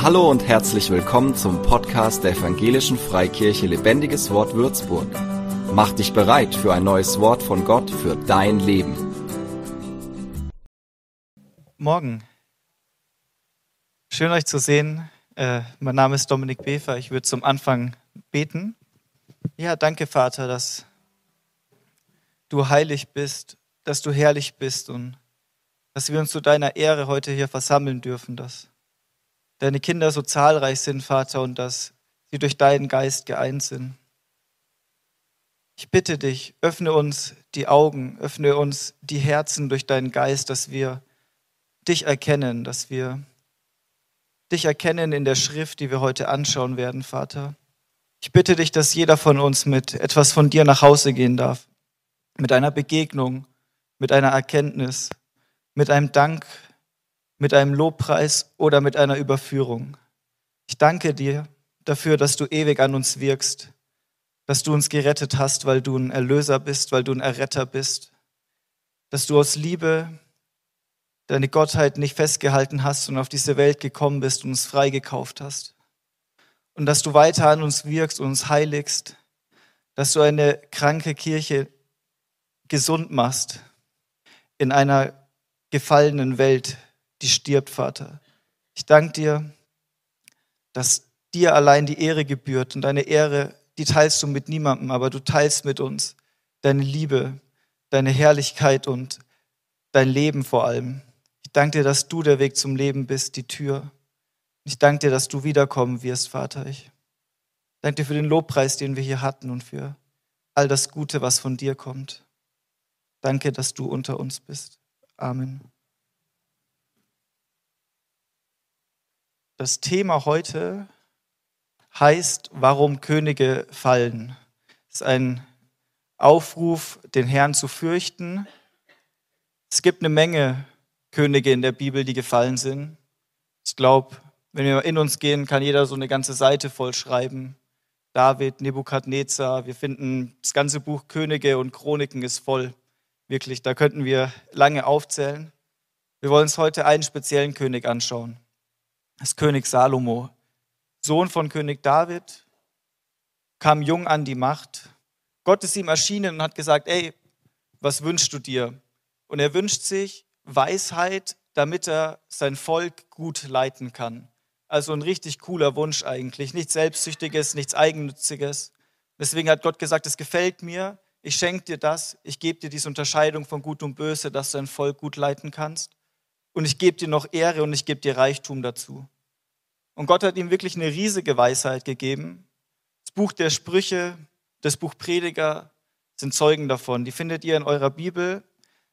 Hallo und herzlich willkommen zum Podcast der Evangelischen Freikirche Lebendiges Wort Würzburg. Mach dich bereit für ein neues Wort von Gott für dein Leben. Morgen. Schön euch zu sehen. Äh, mein Name ist Dominik Befer. Ich würde zum Anfang beten. Ja, danke Vater, dass du heilig bist, dass du herrlich bist und dass wir uns zu deiner Ehre heute hier versammeln dürfen, dass deine Kinder so zahlreich sind, Vater, und dass sie durch deinen Geist geeint sind. Ich bitte dich, öffne uns die Augen, öffne uns die Herzen durch deinen Geist, dass wir dich erkennen, dass wir dich erkennen in der Schrift, die wir heute anschauen werden, Vater. Ich bitte dich, dass jeder von uns mit etwas von dir nach Hause gehen darf, mit einer Begegnung, mit einer Erkenntnis, mit einem Dank mit einem Lobpreis oder mit einer Überführung. Ich danke dir dafür, dass du ewig an uns wirkst, dass du uns gerettet hast, weil du ein Erlöser bist, weil du ein Erretter bist, dass du aus Liebe deine Gottheit nicht festgehalten hast und auf diese Welt gekommen bist und uns freigekauft hast. Und dass du weiter an uns wirkst und uns heiligst, dass du eine kranke Kirche gesund machst in einer gefallenen Welt, die stirbt, Vater. Ich danke dir, dass dir allein die Ehre gebührt und deine Ehre, die teilst du mit niemandem, aber du teilst mit uns deine Liebe, deine Herrlichkeit und dein Leben vor allem. Ich danke dir, dass du der Weg zum Leben bist, die Tür. Ich danke dir, dass du wiederkommen wirst, Vater. Ich danke dir für den Lobpreis, den wir hier hatten und für all das Gute, was von dir kommt. Danke, dass du unter uns bist. Amen. Das Thema heute heißt, warum Könige fallen. Es ist ein Aufruf, den Herrn zu fürchten. Es gibt eine Menge Könige in der Bibel, die gefallen sind. Ich glaube, wenn wir in uns gehen, kann jeder so eine ganze Seite voll schreiben. David, Nebukadnezar, wir finden das ganze Buch Könige und Chroniken ist voll. Wirklich, da könnten wir lange aufzählen. Wir wollen uns heute einen speziellen König anschauen ist König Salomo, Sohn von König David, kam jung an die Macht. Gott ist ihm erschienen und hat gesagt, ey, was wünschst du dir? Und er wünscht sich Weisheit, damit er sein Volk gut leiten kann. Also ein richtig cooler Wunsch eigentlich. Nichts Selbstsüchtiges, nichts Eigennütziges. Deswegen hat Gott gesagt, es gefällt mir, ich schenke dir das, ich gebe dir diese Unterscheidung von Gut und Böse, dass du dein Volk gut leiten kannst und ich gebe dir noch Ehre und ich gebe dir Reichtum dazu. Und Gott hat ihm wirklich eine riesige Weisheit gegeben. Das Buch der Sprüche, das Buch Prediger sind Zeugen davon. Die findet ihr in eurer Bibel.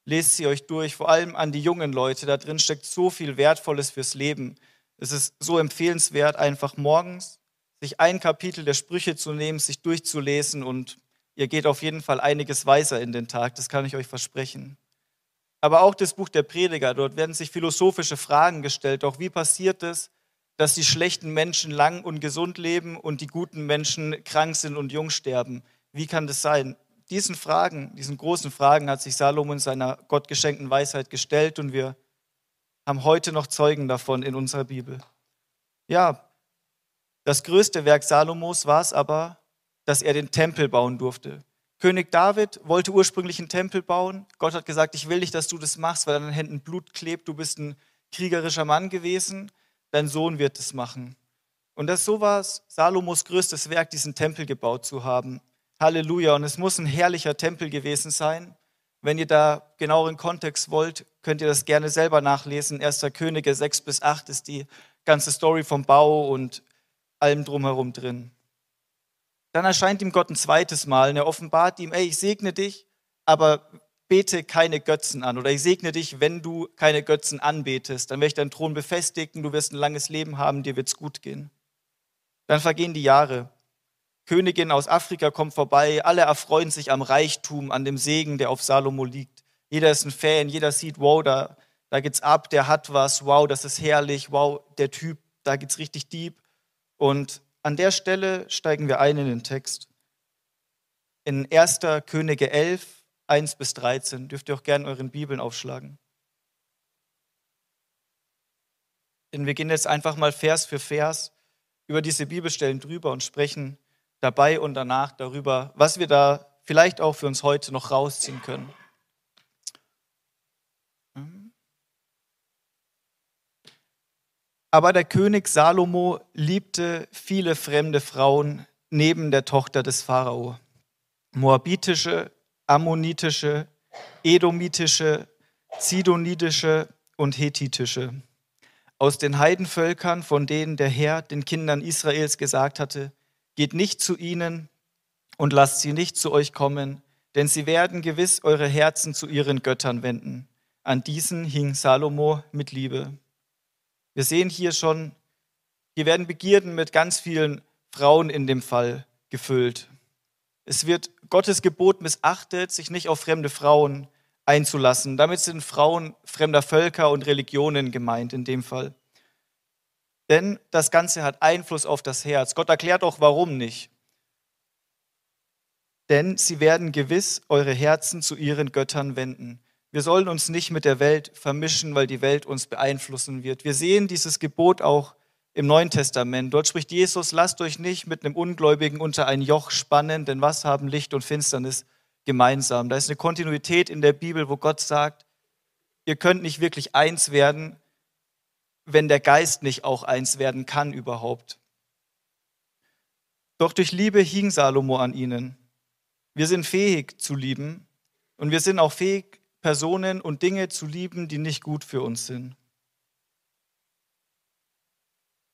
Lest sie euch durch, vor allem an die jungen Leute. Da drin steckt so viel Wertvolles fürs Leben. Es ist so empfehlenswert, einfach morgens sich ein Kapitel der Sprüche zu nehmen, sich durchzulesen und ihr geht auf jeden Fall einiges weiser in den Tag. Das kann ich euch versprechen aber auch das Buch der Prediger. Dort werden sich philosophische Fragen gestellt. Auch wie passiert es, dass die schlechten Menschen lang und gesund leben und die guten Menschen krank sind und jung sterben? Wie kann das sein? Diesen Fragen, diesen großen Fragen hat sich Salomo in seiner gottgeschenkten Weisheit gestellt und wir haben heute noch Zeugen davon in unserer Bibel. Ja, das größte Werk Salomos war es aber, dass er den Tempel bauen durfte. König David wollte ursprünglich einen Tempel bauen. Gott hat gesagt, ich will nicht, dass du das machst, weil deinen Händen Blut klebt. Du bist ein kriegerischer Mann gewesen. Dein Sohn wird es machen. Und das so war es Salomos größtes Werk, diesen Tempel gebaut zu haben. Halleluja. Und es muss ein herrlicher Tempel gewesen sein. Wenn ihr da genaueren Kontext wollt, könnt ihr das gerne selber nachlesen. Erster Könige 6 bis 8 ist die ganze Story vom Bau und allem drumherum drin. Dann erscheint ihm Gott ein zweites Mal und er offenbart ihm, ey, ich segne dich, aber bete keine Götzen an. Oder ich segne dich, wenn du keine Götzen anbetest. Dann werde ich deinen Thron befestigen, du wirst ein langes Leben haben, dir wird es gut gehen. Dann vergehen die Jahre. Königin aus Afrika kommt vorbei, alle erfreuen sich am Reichtum, an dem Segen, der auf Salomo liegt. Jeder ist ein Fan, jeder sieht, wow, da, da geht's ab, der hat was, wow, das ist herrlich, wow, der Typ, da geht's richtig deep. Und an der Stelle steigen wir ein in den Text. In 1. Könige 11, 1 bis 13 dürft ihr auch gerne euren Bibeln aufschlagen. Denn wir gehen jetzt einfach mal Vers für Vers über diese Bibelstellen drüber und sprechen dabei und danach darüber, was wir da vielleicht auch für uns heute noch rausziehen können. Aber der König Salomo liebte viele fremde Frauen neben der Tochter des Pharao. Moabitische, ammonitische, edomitische, zidonitische und hethitische. Aus den Heidenvölkern, von denen der Herr den Kindern Israels gesagt hatte, geht nicht zu ihnen und lasst sie nicht zu euch kommen, denn sie werden gewiss eure Herzen zu ihren Göttern wenden. An diesen hing Salomo mit Liebe. Wir sehen hier schon, hier werden Begierden mit ganz vielen Frauen in dem Fall gefüllt. Es wird Gottes Gebot missachtet, sich nicht auf fremde Frauen einzulassen. Damit sind Frauen fremder Völker und Religionen gemeint in dem Fall. Denn das Ganze hat Einfluss auf das Herz. Gott erklärt auch, warum nicht. Denn sie werden gewiss eure Herzen zu ihren Göttern wenden. Wir sollen uns nicht mit der Welt vermischen, weil die Welt uns beeinflussen wird. Wir sehen dieses Gebot auch im Neuen Testament. Dort spricht Jesus, lasst euch nicht mit einem Ungläubigen unter ein Joch spannen, denn was haben Licht und Finsternis gemeinsam? Da ist eine Kontinuität in der Bibel, wo Gott sagt, ihr könnt nicht wirklich eins werden, wenn der Geist nicht auch eins werden kann überhaupt. Doch durch Liebe hing Salomo an ihnen. Wir sind fähig zu lieben und wir sind auch fähig, Personen und Dinge zu lieben, die nicht gut für uns sind.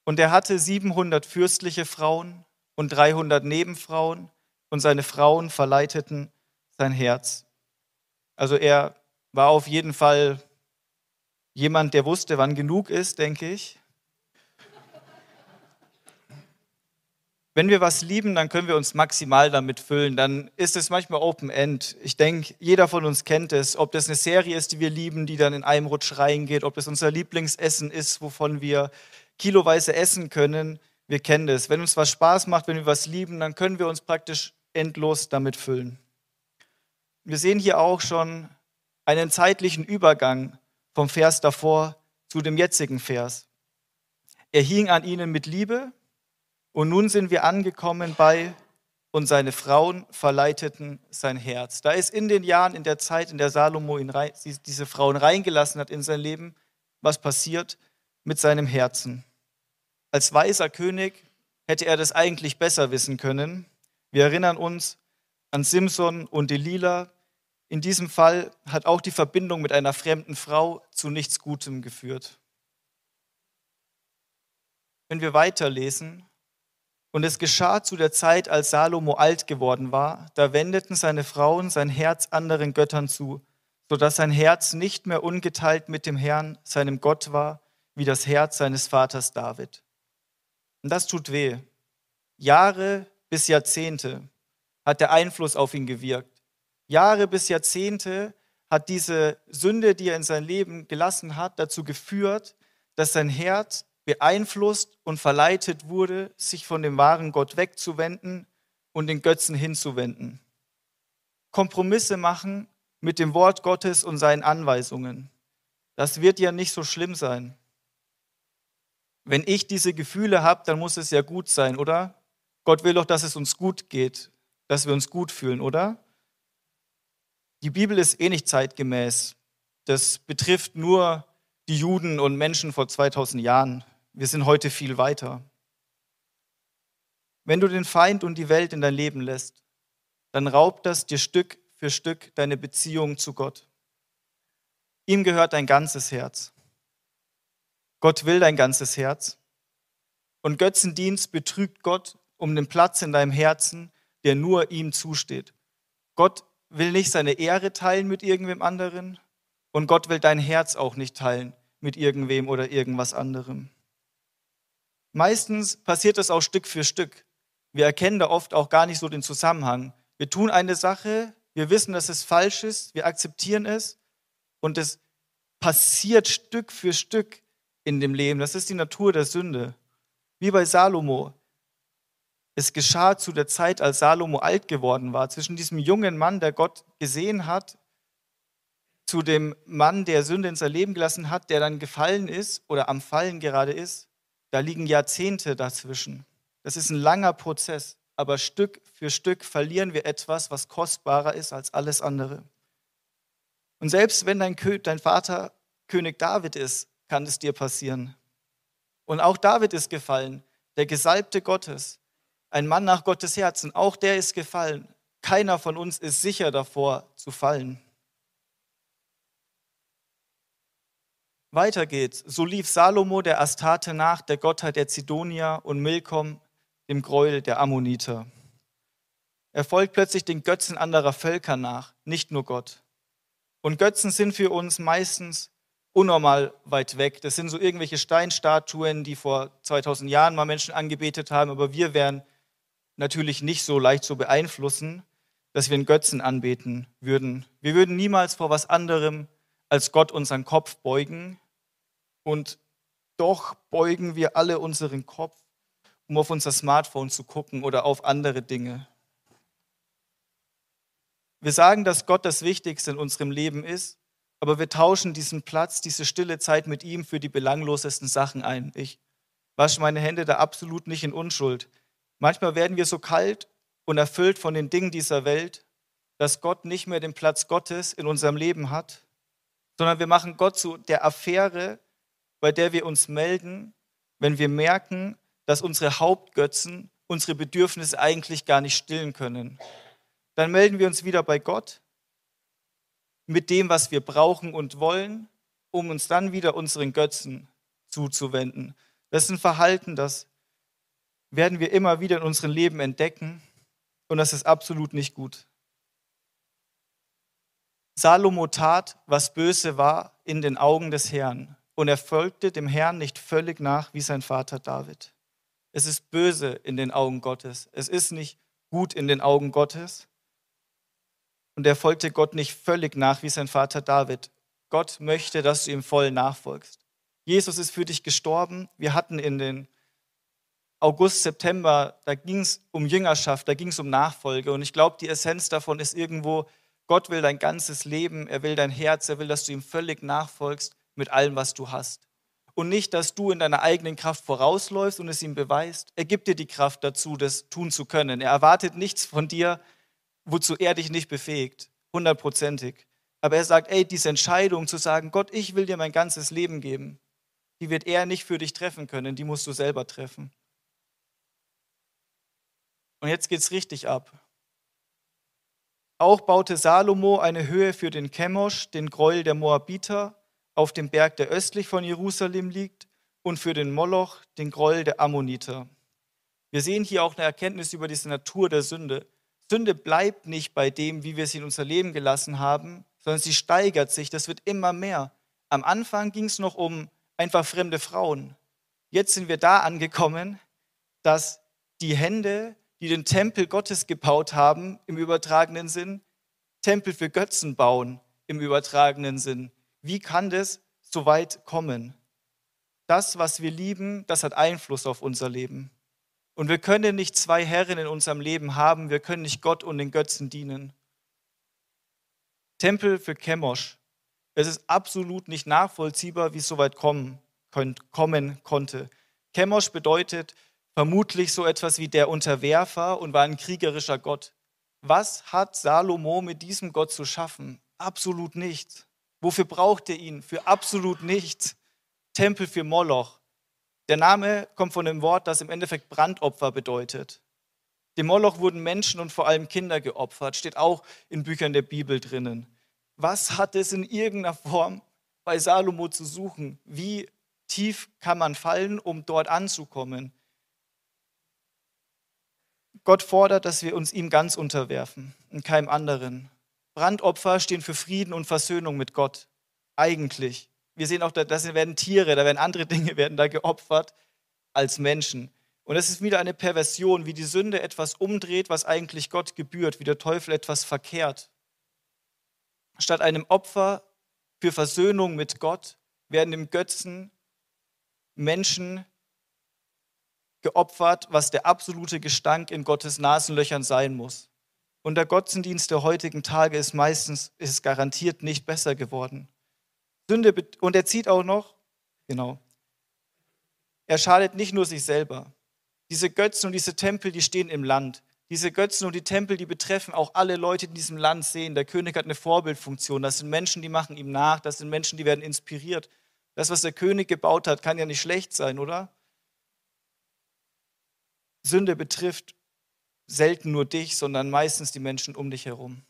Und er hatte 700 fürstliche Frauen und 300 Nebenfrauen und seine Frauen verleiteten sein Herz. Also er war auf jeden Fall jemand, der wusste, wann genug ist, denke ich. Wenn wir was lieben, dann können wir uns maximal damit füllen. Dann ist es manchmal Open End. Ich denke, jeder von uns kennt es. Ob das eine Serie ist, die wir lieben, die dann in einem Rutsch reingeht, ob das unser Lieblingsessen ist, wovon wir kiloweise essen können, wir kennen das. Wenn uns was Spaß macht, wenn wir was lieben, dann können wir uns praktisch endlos damit füllen. Wir sehen hier auch schon einen zeitlichen Übergang vom Vers davor zu dem jetzigen Vers. Er hing an ihnen mit Liebe und nun sind wir angekommen bei und seine Frauen verleiteten sein Herz. Da ist in den Jahren, in der Zeit, in der Salomo ihn, diese Frauen reingelassen hat in sein Leben, was passiert mit seinem Herzen. Als weiser König hätte er das eigentlich besser wissen können. Wir erinnern uns an Simson und Delilah. In diesem Fall hat auch die Verbindung mit einer fremden Frau zu nichts Gutem geführt. Wenn wir weiterlesen, und es geschah zu der Zeit, als Salomo alt geworden war, da wendeten seine Frauen sein Herz anderen Göttern zu, so dass sein Herz nicht mehr ungeteilt mit dem Herrn, seinem Gott war, wie das Herz seines Vaters David. Und das tut weh. Jahre bis Jahrzehnte hat der Einfluss auf ihn gewirkt. Jahre bis Jahrzehnte hat diese Sünde, die er in sein Leben gelassen hat, dazu geführt, dass sein Herz beeinflusst und verleitet wurde, sich von dem wahren Gott wegzuwenden und den Götzen hinzuwenden. Kompromisse machen mit dem Wort Gottes und seinen Anweisungen. Das wird ja nicht so schlimm sein. Wenn ich diese Gefühle habe, dann muss es ja gut sein, oder? Gott will doch, dass es uns gut geht, dass wir uns gut fühlen, oder? Die Bibel ist eh nicht zeitgemäß. Das betrifft nur die Juden und Menschen vor 2000 Jahren. Wir sind heute viel weiter. Wenn du den Feind und die Welt in dein Leben lässt, dann raubt das dir Stück für Stück deine Beziehung zu Gott. Ihm gehört dein ganzes Herz. Gott will dein ganzes Herz. Und Götzendienst betrügt Gott um den Platz in deinem Herzen, der nur ihm zusteht. Gott will nicht seine Ehre teilen mit irgendwem anderen und Gott will dein Herz auch nicht teilen mit irgendwem oder irgendwas anderem. Meistens passiert das auch Stück für Stück. Wir erkennen da oft auch gar nicht so den Zusammenhang. Wir tun eine Sache, wir wissen, dass es falsch ist, wir akzeptieren es und es passiert Stück für Stück in dem Leben. Das ist die Natur der Sünde. Wie bei Salomo. Es geschah zu der Zeit, als Salomo alt geworden war, zwischen diesem jungen Mann, der Gott gesehen hat, zu dem Mann, der Sünde in sein Leben gelassen hat, der dann gefallen ist oder am Fallen gerade ist, da liegen Jahrzehnte dazwischen. Das ist ein langer Prozess, aber Stück für Stück verlieren wir etwas, was kostbarer ist als alles andere. Und selbst wenn dein, dein Vater König David ist, kann es dir passieren. Und auch David ist gefallen, der Gesalbte Gottes, ein Mann nach Gottes Herzen, auch der ist gefallen. Keiner von uns ist sicher davor zu fallen. Weiter geht's. So lief Salomo der Astarte nach, der Gottheit der Zidonier, und Milkom, dem Gräuel der Ammoniter. Er folgt plötzlich den Götzen anderer Völker nach, nicht nur Gott. Und Götzen sind für uns meistens unnormal weit weg. Das sind so irgendwelche Steinstatuen, die vor 2000 Jahren mal Menschen angebetet haben, aber wir wären natürlich nicht so leicht zu beeinflussen, dass wir einen Götzen anbeten würden. Wir würden niemals vor was anderem als Gott unseren Kopf beugen, und doch beugen wir alle unseren Kopf, um auf unser Smartphone zu gucken oder auf andere Dinge. Wir sagen, dass Gott das Wichtigste in unserem Leben ist, aber wir tauschen diesen Platz, diese stille Zeit mit ihm für die belanglosesten Sachen ein. Ich wasche meine Hände da absolut nicht in Unschuld. Manchmal werden wir so kalt und erfüllt von den Dingen dieser Welt, dass Gott nicht mehr den Platz Gottes in unserem Leben hat, sondern wir machen Gott zu der Affäre, bei der wir uns melden, wenn wir merken, dass unsere Hauptgötzen unsere Bedürfnisse eigentlich gar nicht stillen können. Dann melden wir uns wieder bei Gott mit dem, was wir brauchen und wollen, um uns dann wieder unseren Götzen zuzuwenden. Das ist ein Verhalten, das werden wir immer wieder in unserem Leben entdecken und das ist absolut nicht gut. Salomo tat, was böse war in den Augen des Herrn und er folgte dem Herrn nicht völlig nach wie sein Vater David. Es ist böse in den Augen Gottes. Es ist nicht gut in den Augen Gottes. Und er folgte Gott nicht völlig nach wie sein Vater David. Gott möchte, dass du ihm voll nachfolgst. Jesus ist für dich gestorben. Wir hatten in den August, September, da ging es um Jüngerschaft, da ging es um Nachfolge. Und ich glaube, die Essenz davon ist irgendwo, Gott will dein ganzes Leben, er will dein Herz, er will, dass du ihm völlig nachfolgst mit allem, was du hast. Und nicht, dass du in deiner eigenen Kraft vorausläufst und es ihm beweist. Er gibt dir die Kraft dazu, das tun zu können. Er erwartet nichts von dir, wozu er dich nicht befähigt, hundertprozentig. Aber er sagt, ey, diese Entscheidung zu sagen, Gott, ich will dir mein ganzes Leben geben, die wird er nicht für dich treffen können, die musst du selber treffen. Und jetzt geht es richtig ab. Auch baute Salomo eine Höhe für den Chemosh, den Gräuel der Moabiter, auf dem Berg, der östlich von Jerusalem liegt, und für den Moloch, den Groll der Ammoniter. Wir sehen hier auch eine Erkenntnis über diese Natur der Sünde. Sünde bleibt nicht bei dem, wie wir sie in unser Leben gelassen haben, sondern sie steigert sich, das wird immer mehr. Am Anfang ging es noch um einfach fremde Frauen. Jetzt sind wir da angekommen, dass die Hände, die den Tempel Gottes gebaut haben, im übertragenen Sinn, Tempel für Götzen bauen, im übertragenen Sinn. Wie kann das so weit kommen? Das, was wir lieben, das hat Einfluss auf unser Leben. Und wir können nicht zwei Herren in unserem Leben haben. Wir können nicht Gott und den Götzen dienen. Tempel für Chemosh. Es ist absolut nicht nachvollziehbar, wie es so weit kommen, kommen konnte. Chemosh bedeutet vermutlich so etwas wie der Unterwerfer und war ein kriegerischer Gott. Was hat Salomo mit diesem Gott zu schaffen? Absolut nichts. Wofür braucht er ihn? Für absolut nichts. Tempel für Moloch. Der Name kommt von dem Wort, das im Endeffekt Brandopfer bedeutet. Dem Moloch wurden Menschen und vor allem Kinder geopfert, steht auch in Büchern der Bibel drinnen. Was hat es in irgendeiner Form bei Salomo zu suchen? Wie tief kann man fallen, um dort anzukommen? Gott fordert, dass wir uns ihm ganz unterwerfen und keinem anderen. Brandopfer stehen für Frieden und Versöhnung mit Gott. Eigentlich. Wir sehen auch, da werden Tiere, da werden andere Dinge werden da geopfert als Menschen. Und es ist wieder eine Perversion, wie die Sünde etwas umdreht, was eigentlich Gott gebührt, wie der Teufel etwas verkehrt. Statt einem Opfer für Versöhnung mit Gott werden im Götzen Menschen geopfert, was der absolute Gestank in Gottes Nasenlöchern sein muss. Und der Gottesdienst der heutigen Tage ist meistens, ist garantiert nicht besser geworden. Sünde, und er zieht auch noch, genau, er schadet nicht nur sich selber. Diese Götzen und diese Tempel, die stehen im Land. Diese Götzen und die Tempel, die betreffen auch alle Leute, die in diesem Land sehen. Der König hat eine Vorbildfunktion. Das sind Menschen, die machen ihm nach. Das sind Menschen, die werden inspiriert. Das, was der König gebaut hat, kann ja nicht schlecht sein, oder? Sünde betrifft selten nur dich, sondern meistens die Menschen um dich herum.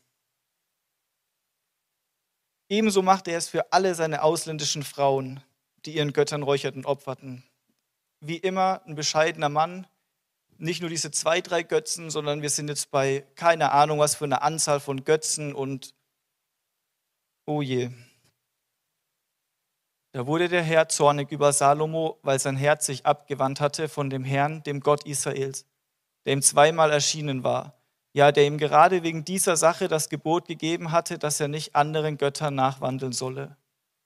Ebenso machte er es für alle seine ausländischen Frauen, die ihren Göttern räucherten, opferten. Wie immer ein bescheidener Mann, nicht nur diese zwei, drei Götzen, sondern wir sind jetzt bei keine Ahnung, was für eine Anzahl von Götzen und oh je. Da wurde der Herr zornig über Salomo, weil sein Herz sich abgewandt hatte von dem Herrn, dem Gott Israels, der ihm zweimal erschienen war. Ja, der ihm gerade wegen dieser Sache das Gebot gegeben hatte, dass er nicht anderen Göttern nachwandeln solle.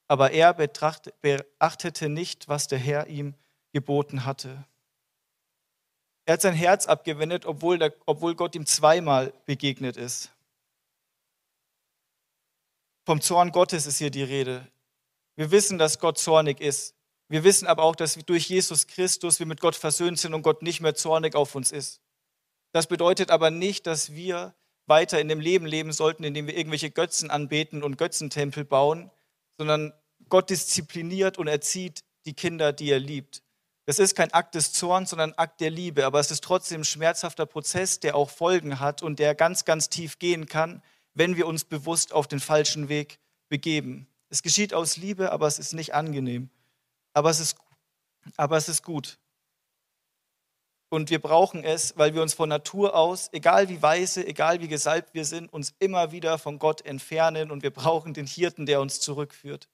Aber er beachtete nicht, was der Herr ihm geboten hatte. Er hat sein Herz abgewendet, obwohl, der, obwohl Gott ihm zweimal begegnet ist. Vom Zorn Gottes ist hier die Rede. Wir wissen, dass Gott zornig ist. Wir wissen aber auch, dass durch Jesus Christus wir mit Gott versöhnt sind und Gott nicht mehr zornig auf uns ist. Das bedeutet aber nicht, dass wir weiter in dem Leben leben sollten, indem wir irgendwelche Götzen anbeten und Götzentempel bauen, sondern Gott diszipliniert und erzieht die Kinder, die er liebt. Das ist kein Akt des Zorns, sondern ein Akt der Liebe. Aber es ist trotzdem ein schmerzhafter Prozess, der auch Folgen hat und der ganz, ganz tief gehen kann, wenn wir uns bewusst auf den falschen Weg begeben. Es geschieht aus Liebe, aber es ist nicht angenehm. Aber es ist, aber es ist gut. Und wir brauchen es, weil wir uns von Natur aus, egal wie weise, egal wie gesalbt wir sind, uns immer wieder von Gott entfernen und wir brauchen den Hirten, der uns zurückführt.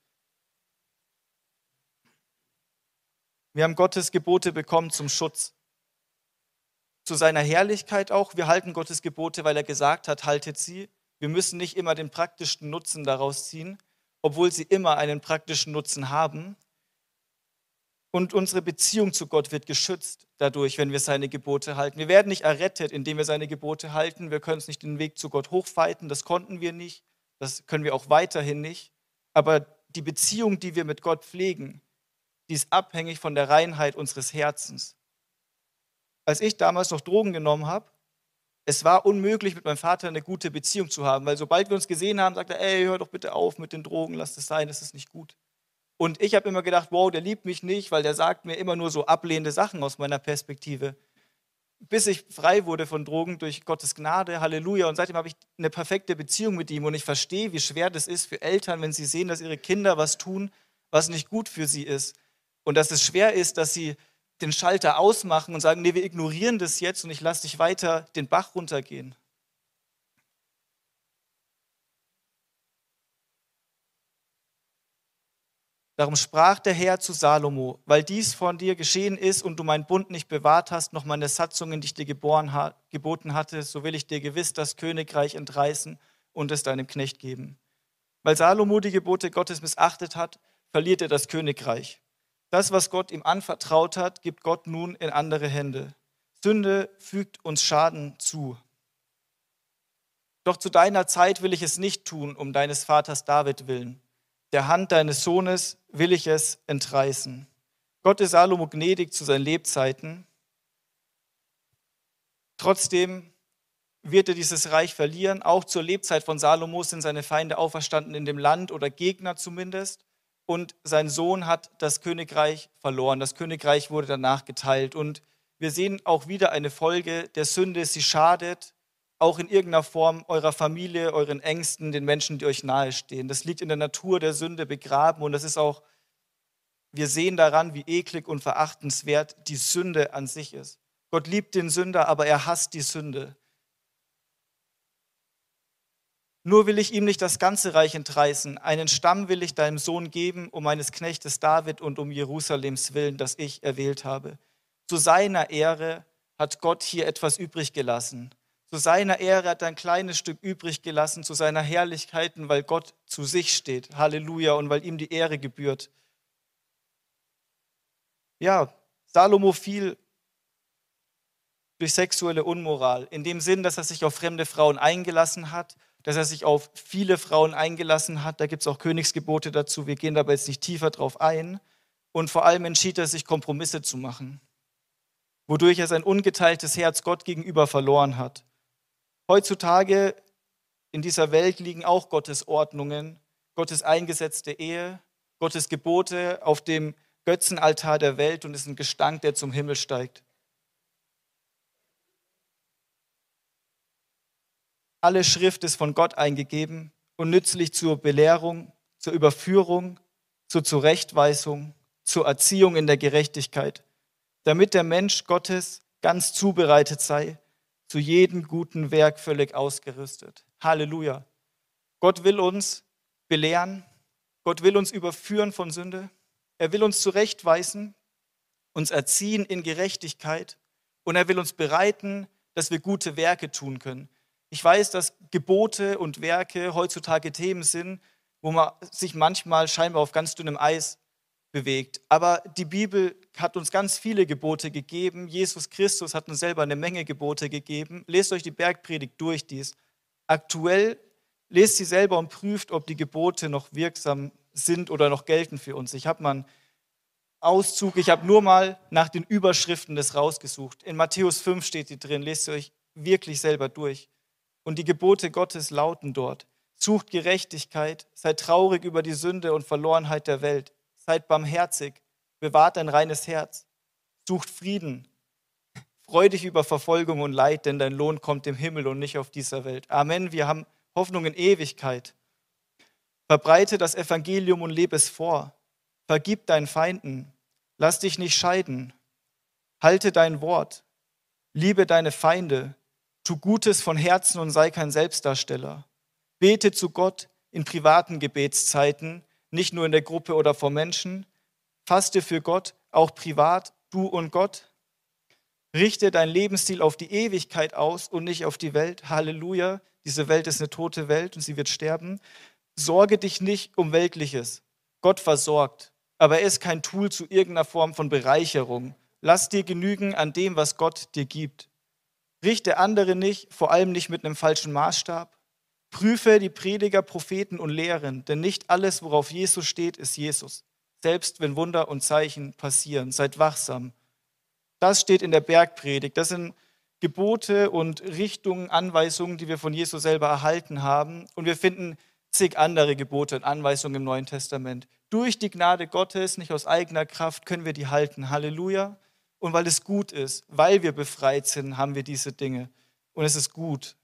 Wir haben Gottes Gebote bekommen zum Schutz. Zu seiner Herrlichkeit auch. Wir halten Gottes Gebote, weil er gesagt hat, haltet sie. Wir müssen nicht immer den praktischen Nutzen daraus ziehen, obwohl sie immer einen praktischen Nutzen haben. Und unsere Beziehung zu Gott wird geschützt dadurch, wenn wir seine Gebote halten. Wir werden nicht errettet, indem wir seine Gebote halten. Wir können uns nicht den Weg zu Gott hochfeiten. Das konnten wir nicht. Das können wir auch weiterhin nicht. Aber die Beziehung, die wir mit Gott pflegen, die ist abhängig von der Reinheit unseres Herzens. Als ich damals noch Drogen genommen habe, es war unmöglich, mit meinem Vater eine gute Beziehung zu haben, weil sobald wir uns gesehen haben, sagte er, ey, hör doch bitte auf mit den Drogen, lass das sein, das ist nicht gut. Und ich habe immer gedacht, wow, der liebt mich nicht, weil der sagt mir immer nur so ablehnende Sachen aus meiner Perspektive. Bis ich frei wurde von Drogen durch Gottes Gnade, Halleluja. Und seitdem habe ich eine perfekte Beziehung mit ihm. Und ich verstehe, wie schwer das ist für Eltern, wenn sie sehen, dass ihre Kinder was tun, was nicht gut für sie ist. Und dass es schwer ist, dass sie den Schalter ausmachen und sagen, nee, wir ignorieren das jetzt und ich lasse dich weiter den Bach runtergehen. Darum sprach der Herr zu Salomo, weil dies von dir geschehen ist und du meinen Bund nicht bewahrt hast, noch meine Satzungen, die ich dir geboren, geboten hatte, so will ich dir gewiss das Königreich entreißen und es deinem Knecht geben. Weil Salomo die Gebote Gottes missachtet hat, verliert er das Königreich. Das, was Gott ihm anvertraut hat, gibt Gott nun in andere Hände. Sünde fügt uns Schaden zu. Doch zu deiner Zeit will ich es nicht tun, um deines Vaters David willen. Der Hand deines Sohnes will ich es entreißen. Gott ist Salomo gnädig zu seinen Lebzeiten. Trotzdem wird er dieses Reich verlieren. Auch zur Lebzeit von Salomo sind seine Feinde auferstanden in dem Land oder Gegner zumindest und sein Sohn hat das Königreich verloren. Das Königreich wurde danach geteilt. Und wir sehen auch wieder eine Folge der Sünde. Sie schadet auch in irgendeiner Form eurer Familie, euren Ängsten, den Menschen, die euch nahestehen. Das liegt in der Natur der Sünde begraben und das ist auch, wir sehen daran, wie eklig und verachtenswert die Sünde an sich ist. Gott liebt den Sünder, aber er hasst die Sünde. Nur will ich ihm nicht das ganze Reich entreißen. Einen Stamm will ich deinem Sohn geben, um meines Knechtes David und um Jerusalems willen, das ich erwählt habe. Zu seiner Ehre hat Gott hier etwas übrig gelassen. Zu seiner Ehre hat er ein kleines Stück übrig gelassen, zu seiner Herrlichkeit, weil Gott zu sich steht. Halleluja. Und weil ihm die Ehre gebührt. Ja, Salomo fiel durch sexuelle Unmoral. In dem Sinn, dass er sich auf fremde Frauen eingelassen hat, dass er sich auf viele Frauen eingelassen hat. Da gibt es auch Königsgebote dazu. Wir gehen dabei jetzt nicht tiefer drauf ein. Und vor allem entschied er sich, Kompromisse zu machen, wodurch er sein ungeteiltes Herz Gott gegenüber verloren hat. Heutzutage in dieser Welt liegen auch Gottes Ordnungen, Gottes eingesetzte Ehe, Gottes Gebote auf dem Götzenaltar der Welt und ist ein Gestank, der zum Himmel steigt. Alle Schrift ist von Gott eingegeben und nützlich zur Belehrung, zur Überführung, zur Zurechtweisung, zur Erziehung in der Gerechtigkeit, damit der Mensch Gottes ganz zubereitet sei, zu jedem guten Werk völlig ausgerüstet. Halleluja. Gott will uns belehren, Gott will uns überführen von Sünde, er will uns zurechtweisen, uns erziehen in Gerechtigkeit und er will uns bereiten, dass wir gute Werke tun können. Ich weiß, dass Gebote und Werke heutzutage Themen sind, wo man sich manchmal scheinbar auf ganz dünnem Eis bewegt. Aber die Bibel hat uns ganz viele Gebote gegeben. Jesus Christus hat uns selber eine Menge Gebote gegeben. Lest euch die Bergpredigt durch, dies. Aktuell lest sie selber und prüft, ob die Gebote noch wirksam sind oder noch gelten für uns. Ich habe mal einen Auszug, ich habe nur mal nach den Überschriften das rausgesucht. In Matthäus 5 steht die drin, lest ihr euch wirklich selber durch. Und die Gebote Gottes lauten dort. Sucht Gerechtigkeit, seid traurig über die Sünde und Verlorenheit der Welt, seid barmherzig, bewahrt ein reines Herz, sucht Frieden, freu dich über Verfolgung und Leid, denn dein Lohn kommt im Himmel und nicht auf dieser Welt. Amen. Wir haben Hoffnung in Ewigkeit. Verbreite das Evangelium und lebe es vor. Vergib deinen Feinden. Lass dich nicht scheiden. Halte dein Wort. Liebe deine Feinde. Tu Gutes von Herzen und sei kein Selbstdarsteller. Bete zu Gott in privaten Gebetszeiten, nicht nur in der Gruppe oder vor Menschen. Faste für Gott, auch privat, du und Gott. Richte dein Lebensstil auf die Ewigkeit aus und nicht auf die Welt. Halleluja. Diese Welt ist eine tote Welt und sie wird sterben. Sorge dich nicht um Weltliches. Gott versorgt. Aber er ist kein Tool zu irgendeiner Form von Bereicherung. Lass dir genügen an dem, was Gott dir gibt. Richte andere nicht, vor allem nicht mit einem falschen Maßstab. Prüfe die Prediger, Propheten und Lehren, denn nicht alles, worauf Jesus steht, ist Jesus. Selbst wenn Wunder und Zeichen passieren, seid wachsam. Das steht in der Bergpredigt. Das sind Gebote und Richtungen, Anweisungen, die wir von Jesus selber erhalten haben. Und wir finden zig andere Gebote und Anweisungen im Neuen Testament. Durch die Gnade Gottes, nicht aus eigener Kraft, können wir die halten. Halleluja und weil es gut ist, weil wir befreit sind, haben wir diese Dinge. Und es ist gut.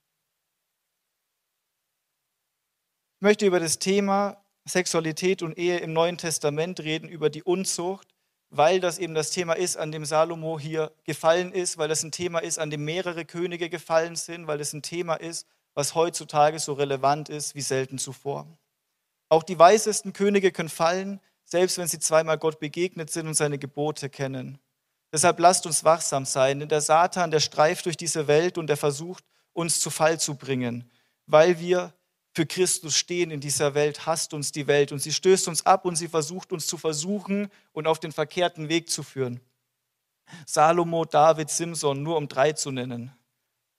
Ich möchte über das Thema Sexualität und Ehe im Neuen Testament reden, über die Unzucht, weil das eben das Thema ist, an dem Salomo hier gefallen ist, weil das ein Thema ist, an dem mehrere Könige gefallen sind, weil es ein Thema ist, was heutzutage so relevant ist wie selten zuvor. Auch die weisesten Könige können fallen, selbst wenn sie zweimal Gott begegnet sind und seine Gebote kennen. Deshalb lasst uns wachsam sein, denn der Satan, der streift durch diese Welt und der versucht, uns zu Fall zu bringen. Weil wir für Christus stehen in dieser Welt, hasst uns die Welt und sie stößt uns ab und sie versucht uns zu versuchen und auf den verkehrten Weg zu führen. Salomo, David, Simson, nur um drei zu nennen.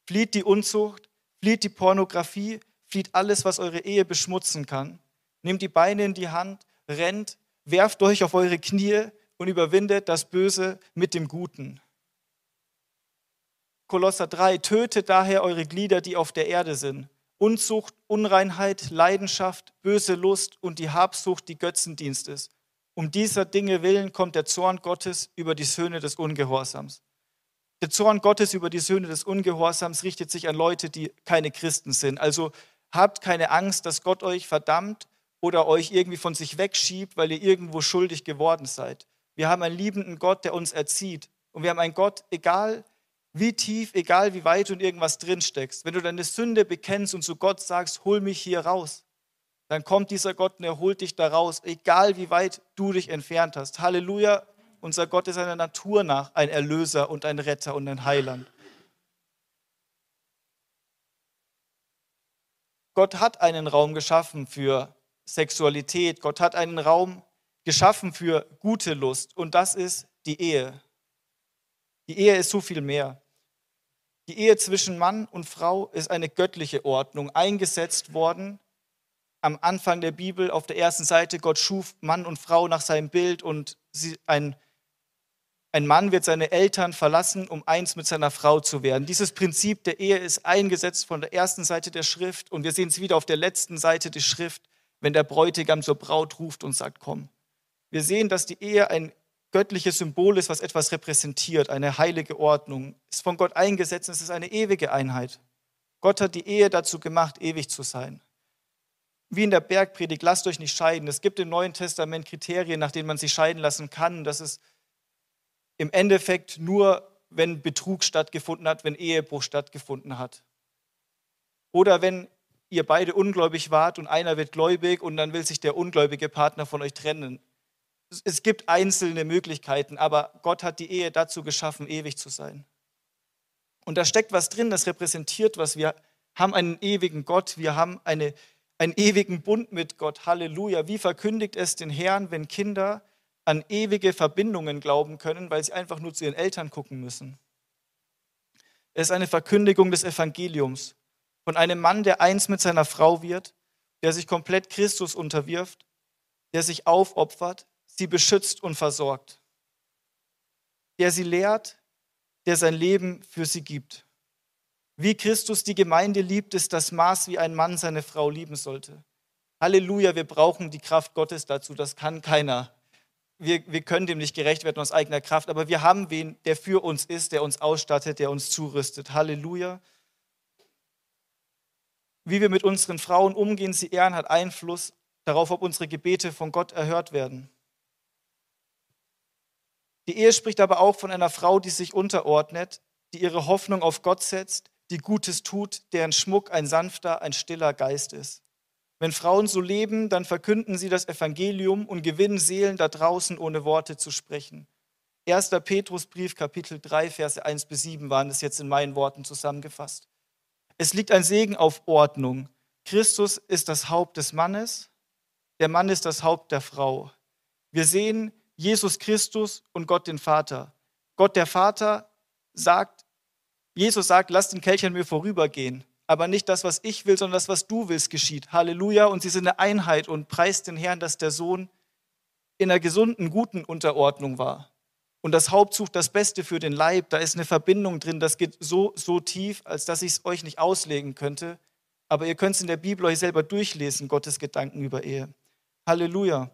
Flieht die Unzucht, flieht die Pornografie, flieht alles, was eure Ehe beschmutzen kann. Nehmt die Beine in die Hand, rennt, werft euch auf eure Knie, und überwindet das Böse mit dem Guten. Kolosser 3, tötet daher eure Glieder, die auf der Erde sind. Unzucht, Unreinheit, Leidenschaft, böse Lust und die Habsucht, die Götzendienst ist. Um dieser Dinge willen kommt der Zorn Gottes über die Söhne des Ungehorsams. Der Zorn Gottes über die Söhne des Ungehorsams richtet sich an Leute, die keine Christen sind. Also habt keine Angst, dass Gott euch verdammt oder euch irgendwie von sich wegschiebt, weil ihr irgendwo schuldig geworden seid. Wir haben einen liebenden Gott, der uns erzieht. Und wir haben einen Gott, egal wie tief, egal wie weit du in irgendwas drinsteckst, wenn du deine Sünde bekennst und zu Gott sagst, hol mich hier raus, dann kommt dieser Gott und er holt dich da raus, egal wie weit du dich entfernt hast. Halleluja, unser Gott ist einer Natur nach ein Erlöser und ein Retter und ein Heiland. Gott hat einen Raum geschaffen für Sexualität. Gott hat einen Raum geschaffen für gute Lust und das ist die Ehe. Die Ehe ist so viel mehr. Die Ehe zwischen Mann und Frau ist eine göttliche Ordnung, eingesetzt worden am Anfang der Bibel auf der ersten Seite. Gott schuf Mann und Frau nach seinem Bild und sie, ein, ein Mann wird seine Eltern verlassen, um eins mit seiner Frau zu werden. Dieses Prinzip der Ehe ist eingesetzt von der ersten Seite der Schrift und wir sehen es wieder auf der letzten Seite der Schrift, wenn der Bräutigam zur Braut ruft und sagt, komm. Wir sehen, dass die Ehe ein göttliches Symbol ist, was etwas repräsentiert, eine heilige Ordnung, ist von Gott eingesetzt und es ist eine ewige Einheit. Gott hat die Ehe dazu gemacht, ewig zu sein. Wie in der Bergpredigt, lasst euch nicht scheiden. Es gibt im Neuen Testament Kriterien, nach denen man sich scheiden lassen kann. Das ist im Endeffekt nur, wenn Betrug stattgefunden hat, wenn Ehebruch stattgefunden hat. Oder wenn ihr beide ungläubig wart und einer wird gläubig und dann will sich der ungläubige Partner von euch trennen es gibt einzelne Möglichkeiten, aber Gott hat die Ehe dazu geschaffen, ewig zu sein. Und da steckt was drin, das repräsentiert was. Wir haben einen ewigen Gott, wir haben eine, einen ewigen Bund mit Gott. Halleluja. Wie verkündigt es den Herrn, wenn Kinder an ewige Verbindungen glauben können, weil sie einfach nur zu ihren Eltern gucken müssen? Es ist eine Verkündigung des Evangeliums von einem Mann, der eins mit seiner Frau wird, der sich komplett Christus unterwirft, der sich aufopfert, sie beschützt und versorgt, der sie lehrt, der sein Leben für sie gibt. Wie Christus die Gemeinde liebt, ist das Maß, wie ein Mann seine Frau lieben sollte. Halleluja, wir brauchen die Kraft Gottes dazu, das kann keiner. Wir, wir können dem nicht gerecht werden aus eigener Kraft, aber wir haben wen, der für uns ist, der uns ausstattet, der uns zurüstet. Halleluja. Wie wir mit unseren Frauen umgehen, sie ehren, hat Einfluss darauf, ob unsere Gebete von Gott erhört werden. Die Ehe spricht aber auch von einer Frau, die sich unterordnet, die ihre Hoffnung auf Gott setzt, die Gutes tut, deren Schmuck ein sanfter, ein stiller Geist ist. Wenn Frauen so leben, dann verkünden sie das Evangelium und gewinnen Seelen da draußen, ohne Worte zu sprechen. 1. Petrusbrief, Kapitel 3, Verse 1 bis 7 waren es jetzt in meinen Worten zusammengefasst. Es liegt ein Segen auf Ordnung. Christus ist das Haupt des Mannes, der Mann ist das Haupt der Frau. Wir sehen, Jesus Christus und Gott den Vater. Gott der Vater sagt, Jesus sagt, lass den Kelch an mir vorübergehen. Aber nicht das, was ich will, sondern das, was du willst, geschieht. Halleluja. Und sie sind eine Einheit und preist den Herrn, dass der Sohn in einer gesunden, guten Unterordnung war. Und das Haupt sucht das Beste für den Leib. Da ist eine Verbindung drin, das geht so, so tief, als dass ich es euch nicht auslegen könnte. Aber ihr könnt es in der Bibel euch selber durchlesen, Gottes Gedanken über Ehe. Halleluja.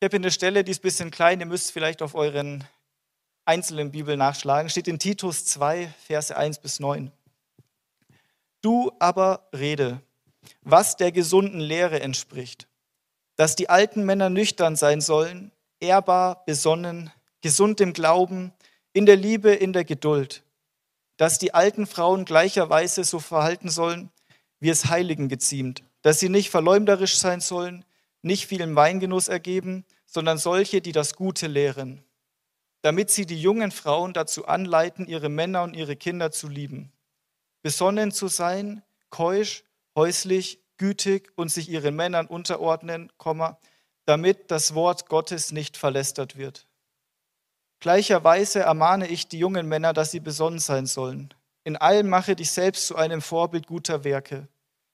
Ich habe eine Stelle, die ist ein bisschen klein, ihr müsst vielleicht auf euren einzelnen Bibel nachschlagen. Steht in Titus 2, Verse 1 bis 9. Du aber rede, was der gesunden Lehre entspricht, dass die alten Männer nüchtern sein sollen, ehrbar, besonnen, gesund im Glauben, in der Liebe, in der Geduld, dass die alten Frauen gleicherweise so verhalten sollen, wie es Heiligen geziemt, dass sie nicht verleumderisch sein sollen, nicht vielen Weingenuss ergeben, sondern solche, die das Gute lehren, damit sie die jungen Frauen dazu anleiten, ihre Männer und ihre Kinder zu lieben, besonnen zu sein, keusch, häuslich, gütig und sich ihren Männern unterordnen, damit das Wort Gottes nicht verlästert wird. Gleicherweise ermahne ich die jungen Männer, dass sie besonnen sein sollen. In allem mache dich selbst zu einem Vorbild guter Werke.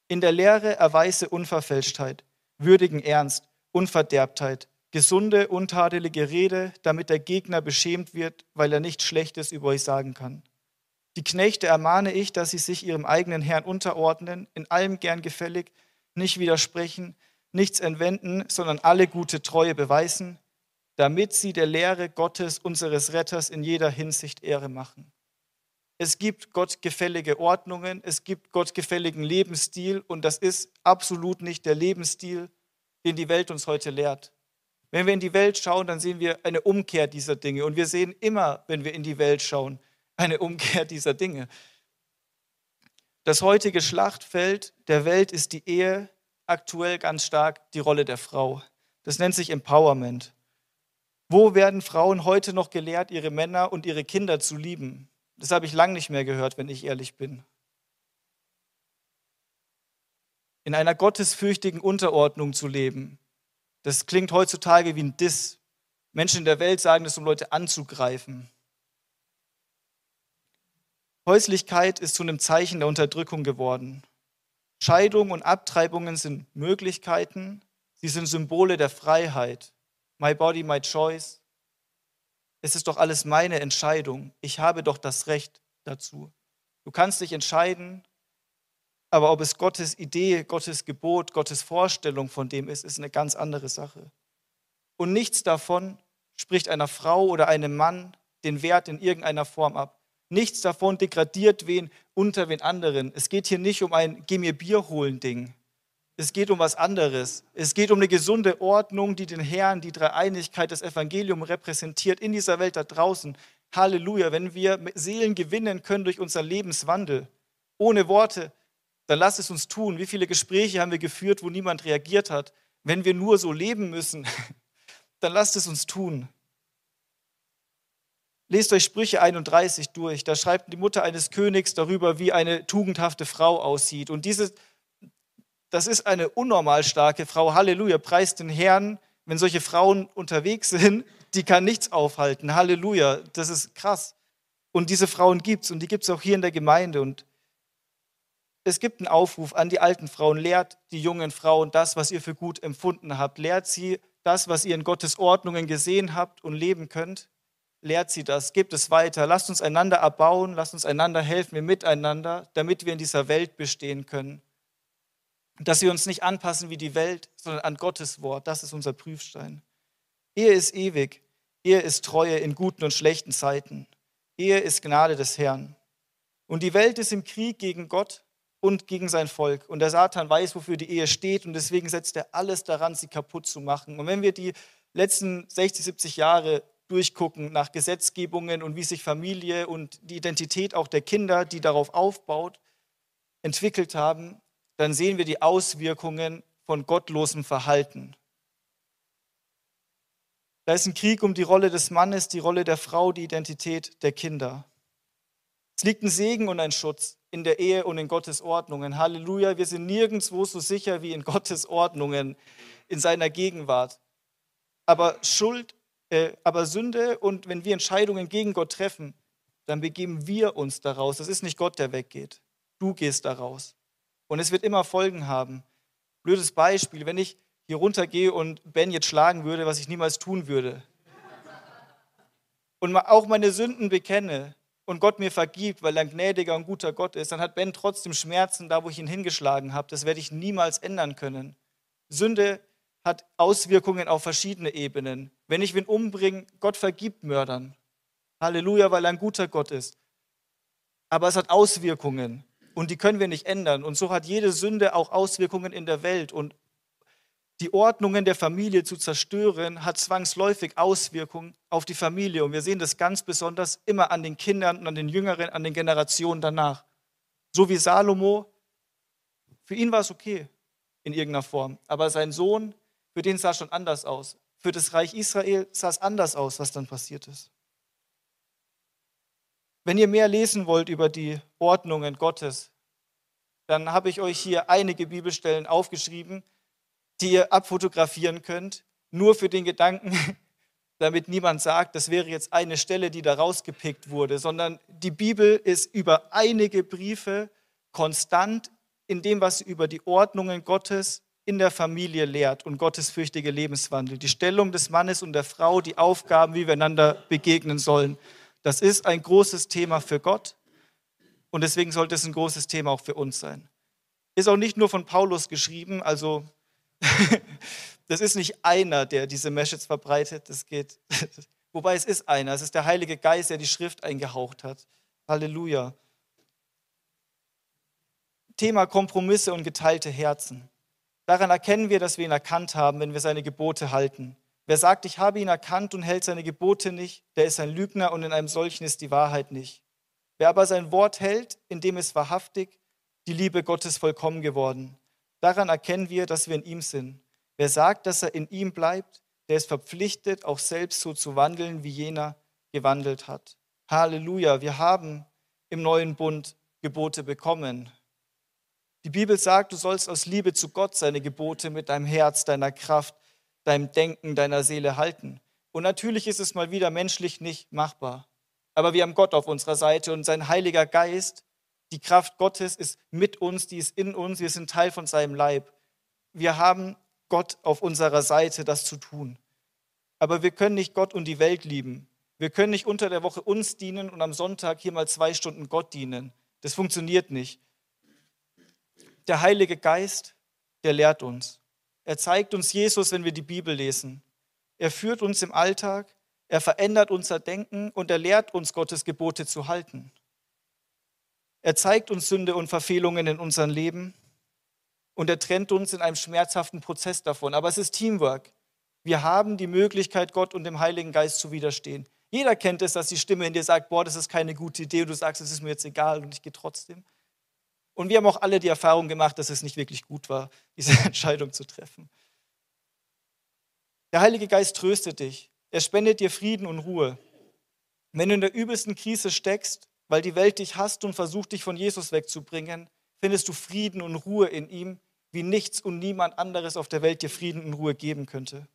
In der Lehre erweise Unverfälschtheit würdigen Ernst, Unverderbtheit, gesunde, untadelige Rede, damit der Gegner beschämt wird, weil er nichts Schlechtes über euch sagen kann. Die Knechte ermahne ich, dass sie sich ihrem eigenen Herrn unterordnen, in allem gern gefällig, nicht widersprechen, nichts entwenden, sondern alle gute Treue beweisen, damit sie der Lehre Gottes, unseres Retters, in jeder Hinsicht Ehre machen. Es gibt gottgefällige Ordnungen, es gibt gottgefälligen Lebensstil und das ist absolut nicht der Lebensstil, den die Welt uns heute lehrt. Wenn wir in die Welt schauen, dann sehen wir eine Umkehr dieser Dinge und wir sehen immer, wenn wir in die Welt schauen, eine Umkehr dieser Dinge. Das heutige Schlachtfeld der Welt ist die Ehe, aktuell ganz stark die Rolle der Frau. Das nennt sich Empowerment. Wo werden Frauen heute noch gelehrt, ihre Männer und ihre Kinder zu lieben? Das habe ich lange nicht mehr gehört, wenn ich ehrlich bin. In einer gottesfürchtigen Unterordnung zu leben, das klingt heutzutage wie ein Diss. Menschen in der Welt sagen das, um Leute anzugreifen. Häuslichkeit ist zu einem Zeichen der Unterdrückung geworden. Scheidung und Abtreibungen sind Möglichkeiten, sie sind Symbole der Freiheit. My body, my choice. Es ist doch alles meine Entscheidung. Ich habe doch das Recht dazu. Du kannst dich entscheiden, aber ob es Gottes Idee, Gottes Gebot, Gottes Vorstellung von dem ist, ist eine ganz andere Sache. Und nichts davon spricht einer Frau oder einem Mann den Wert in irgendeiner Form ab. Nichts davon degradiert wen unter wen anderen. Es geht hier nicht um ein Geh mir Bier holen Ding. Es geht um was anderes. Es geht um eine gesunde Ordnung, die den Herrn, die Dreieinigkeit, das Evangelium repräsentiert in dieser Welt da draußen. Halleluja, wenn wir Seelen gewinnen können durch unseren Lebenswandel, ohne Worte, dann lass es uns tun. Wie viele Gespräche haben wir geführt, wo niemand reagiert hat? Wenn wir nur so leben müssen, dann lasst es uns tun. Lest euch Sprüche 31 durch. Da schreibt die Mutter eines Königs darüber, wie eine tugendhafte Frau aussieht. Und diese, das ist eine unnormal starke Frau. Halleluja, preist den Herrn. Wenn solche Frauen unterwegs sind, die kann nichts aufhalten. Halleluja, das ist krass. Und diese Frauen gibt es und die gibt es auch hier in der Gemeinde. Und es gibt einen Aufruf an die alten Frauen, lehrt die jungen Frauen das, was ihr für gut empfunden habt. Lehrt sie das, was ihr in Gottes Ordnungen gesehen habt und leben könnt lehrt sie das, gibt es weiter. Lasst uns einander erbauen, lasst uns einander helfen, wir miteinander, damit wir in dieser Welt bestehen können. Dass wir uns nicht anpassen wie die Welt, sondern an Gottes Wort. Das ist unser Prüfstein. Ehe ist ewig. Ehe ist Treue in guten und schlechten Zeiten. Ehe ist Gnade des Herrn. Und die Welt ist im Krieg gegen Gott und gegen sein Volk. Und der Satan weiß, wofür die Ehe steht. Und deswegen setzt er alles daran, sie kaputt zu machen. Und wenn wir die letzten 60, 70 Jahre durchgucken nach Gesetzgebungen und wie sich Familie und die Identität auch der Kinder, die darauf aufbaut, entwickelt haben, dann sehen wir die Auswirkungen von gottlosem Verhalten. Da ist ein Krieg um die Rolle des Mannes, die Rolle der Frau, die Identität der Kinder. Es liegt ein Segen und ein Schutz in der Ehe und in Gottes Ordnungen. Halleluja, wir sind nirgendwo so sicher wie in Gottes Ordnungen, in seiner Gegenwart. Aber Schuld äh, aber Sünde und wenn wir Entscheidungen gegen Gott treffen, dann begeben wir uns daraus. Das ist nicht Gott, der weggeht. Du gehst daraus. Und es wird immer Folgen haben. Blödes Beispiel, wenn ich hier runtergehe und Ben jetzt schlagen würde, was ich niemals tun würde. Und auch meine Sünden bekenne und Gott mir vergibt, weil er ein gnädiger und guter Gott ist, dann hat Ben trotzdem Schmerzen da, wo ich ihn hingeschlagen habe. Das werde ich niemals ändern können. Sünde hat Auswirkungen auf verschiedene Ebenen. Wenn ich wen umbringe, Gott vergibt Mördern. Halleluja, weil er ein guter Gott ist. Aber es hat Auswirkungen und die können wir nicht ändern. Und so hat jede Sünde auch Auswirkungen in der Welt. Und die Ordnungen der Familie zu zerstören, hat zwangsläufig Auswirkungen auf die Familie. Und wir sehen das ganz besonders immer an den Kindern und an den Jüngeren, an den Generationen danach. So wie Salomo, für ihn war es okay in irgendeiner Form. Aber sein Sohn für den sah es schon anders aus. Für das Reich Israel sah es anders aus, was dann passiert ist. Wenn ihr mehr lesen wollt über die Ordnungen Gottes, dann habe ich euch hier einige Bibelstellen aufgeschrieben, die ihr abfotografieren könnt, nur für den Gedanken, damit niemand sagt, das wäre jetzt eine Stelle, die da rausgepickt wurde, sondern die Bibel ist über einige Briefe konstant in dem, was sie über die Ordnungen Gottes in der Familie lehrt und gottesfürchtige Lebenswandel, die Stellung des Mannes und der Frau, die Aufgaben, wie wir einander begegnen sollen. Das ist ein großes Thema für Gott und deswegen sollte es ein großes Thema auch für uns sein. Ist auch nicht nur von Paulus geschrieben, also das ist nicht einer, der diese Message verbreitet, das geht. Wobei es ist einer, es ist der Heilige Geist, der die Schrift eingehaucht hat. Halleluja. Thema Kompromisse und geteilte Herzen. Daran erkennen wir, dass wir ihn erkannt haben, wenn wir seine Gebote halten. Wer sagt, ich habe ihn erkannt und hält seine Gebote nicht, der ist ein Lügner und in einem solchen ist die Wahrheit nicht. Wer aber sein Wort hält, in dem ist wahrhaftig die Liebe Gottes vollkommen geworden. Daran erkennen wir, dass wir in ihm sind. Wer sagt, dass er in ihm bleibt, der ist verpflichtet, auch selbst so zu wandeln, wie jener gewandelt hat. Halleluja, wir haben im neuen Bund Gebote bekommen. Die Bibel sagt, du sollst aus Liebe zu Gott seine Gebote mit deinem Herz, deiner Kraft, deinem Denken, deiner Seele halten. Und natürlich ist es mal wieder menschlich nicht machbar. Aber wir haben Gott auf unserer Seite und sein Heiliger Geist, die Kraft Gottes ist mit uns, die ist in uns, wir sind Teil von seinem Leib. Wir haben Gott auf unserer Seite, das zu tun. Aber wir können nicht Gott und die Welt lieben. Wir können nicht unter der Woche uns dienen und am Sonntag hier mal zwei Stunden Gott dienen. Das funktioniert nicht. Der Heilige Geist, der lehrt uns. Er zeigt uns Jesus, wenn wir die Bibel lesen. Er führt uns im Alltag, er verändert unser Denken und er lehrt uns, Gottes Gebote zu halten. Er zeigt uns Sünde und Verfehlungen in unserem Leben und er trennt uns in einem schmerzhaften Prozess davon. Aber es ist Teamwork. Wir haben die Möglichkeit, Gott und dem Heiligen Geist zu widerstehen. Jeder kennt es, dass die Stimme in dir sagt, boah, das ist keine gute Idee und du sagst, es ist mir jetzt egal und ich gehe trotzdem. Und wir haben auch alle die Erfahrung gemacht, dass es nicht wirklich gut war, diese Entscheidung zu treffen. Der Heilige Geist tröstet dich. Er spendet dir Frieden und Ruhe. Wenn du in der übelsten Krise steckst, weil die Welt dich hasst und versucht, dich von Jesus wegzubringen, findest du Frieden und Ruhe in ihm, wie nichts und niemand anderes auf der Welt dir Frieden und Ruhe geben könnte.